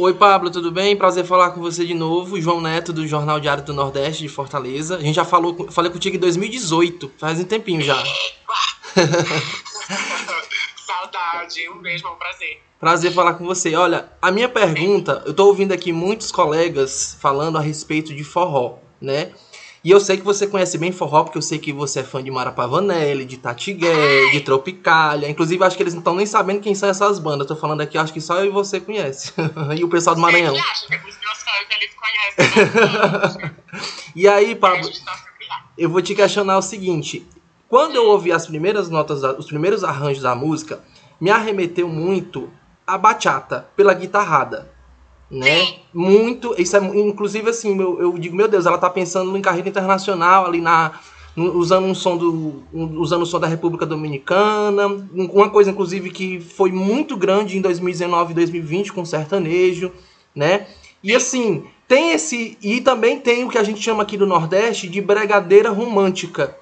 Oi, Pablo, tudo bem? Prazer falar com você de novo. João Neto, do Jornal Diário do Nordeste de Fortaleza. A gente já falou, falei contigo em 2018, faz um tempinho já. Saudade, um beijo, é um prazer. Prazer falar com você. Olha, a minha pergunta, eu tô ouvindo aqui muitos colegas falando a respeito de forró, né? E eu sei que você conhece bem forró, porque eu sei que você é fã de Marapavanelli, de Tatigué, de Tropicália. Inclusive, acho que eles não estão nem sabendo quem são essas bandas. Tô falando aqui, acho que só eu e você conhece. e o pessoal do Maranhão. Ele acha que os meus fãs eles conhecem. né? E aí, A Pablo, tá eu vou te questionar o seguinte. Quando eu ouvi as primeiras notas, os primeiros arranjos da música, me arremeteu muito a bachata pela guitarrada. Né? Sim. Muito. Isso é, inclusive, assim, eu, eu digo, meu Deus, ela tá pensando em carreira internacional, ali na. Usando um som do. um- usando o som da República Dominicana. Um- Uma coisa, inclusive, que foi muito grande em 2019 e 2020 com sertanejo, né? E assim, tem esse. E também tem o que a gente chama aqui do Nordeste de bregadeira romântica.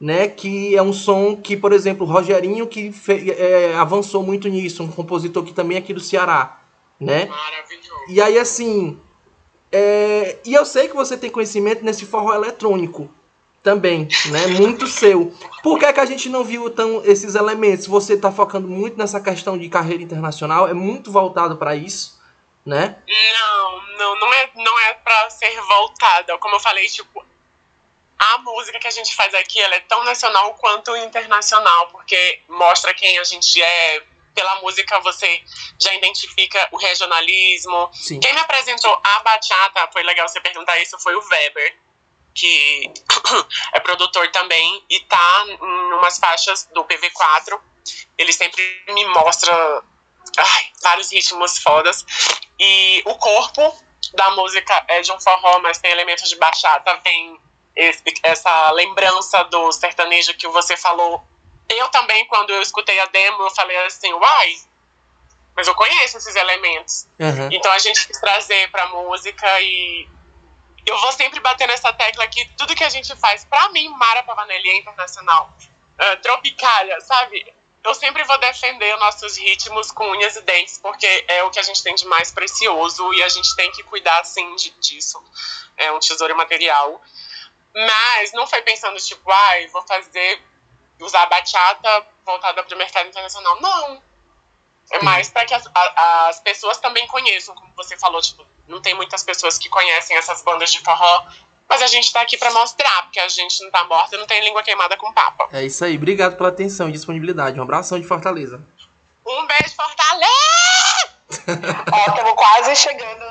Né, que é um som que, por exemplo, o Rogerinho que é, avançou muito nisso, um compositor que também é aqui do Ceará, né? Maravilhoso. E aí, assim. é, E eu sei que você tem conhecimento nesse forró eletrônico também, né? Muito seu. Por que, que a gente não viu tão esses elementos? Você tá focando muito nessa questão de carreira internacional, é muito voltado para isso, né? Não, não, não é, não é pra ser voltada. Como eu falei, tipo, a música que a gente faz aqui, ela é tão nacional quanto internacional, porque mostra quem a gente é. Pela música você já identifica o regionalismo. Sim. Quem me apresentou a bachata, foi legal você perguntar isso, foi o Weber, que é produtor também e tá em umas faixas do PV4. Ele sempre me mostra ai, vários ritmos fodas. E o corpo da música é de um forró, mas tem elementos de bachata, tem esse- essa lembrança do sertanejo que você falou. Eu também, quando eu escutei a demo, eu falei assim, uai, mas eu conheço esses elementos. Aham. Então a gente quis trazer pra música e eu vou sempre bater nessa tecla que tudo que a gente faz, pra mim, Mara Pavanelli é internacional. Ah, Tropicália, sabe? Eu sempre vou defender nossos ritmos com unhas e dentes, porque é o que a gente tem de mais precioso e a gente tem que cuidar, sim, de- disso. É um tesouro material. Mas não foi pensando, tipo, ai, vou fazer, usar bachata voltada para o mercado internacional. Não. É mais para que as, a- as pessoas também conheçam, como você falou, tipo, não tem muitas pessoas que conhecem essas bandas de forró, mas a gente tá aqui para mostrar, porque a gente não tá morta e não tem língua queimada com papa. É isso aí. Obrigado pela atenção e disponibilidade. Um abração de Fortaleza. Um beijo, Fortaleza! Ó, estamos quase chegando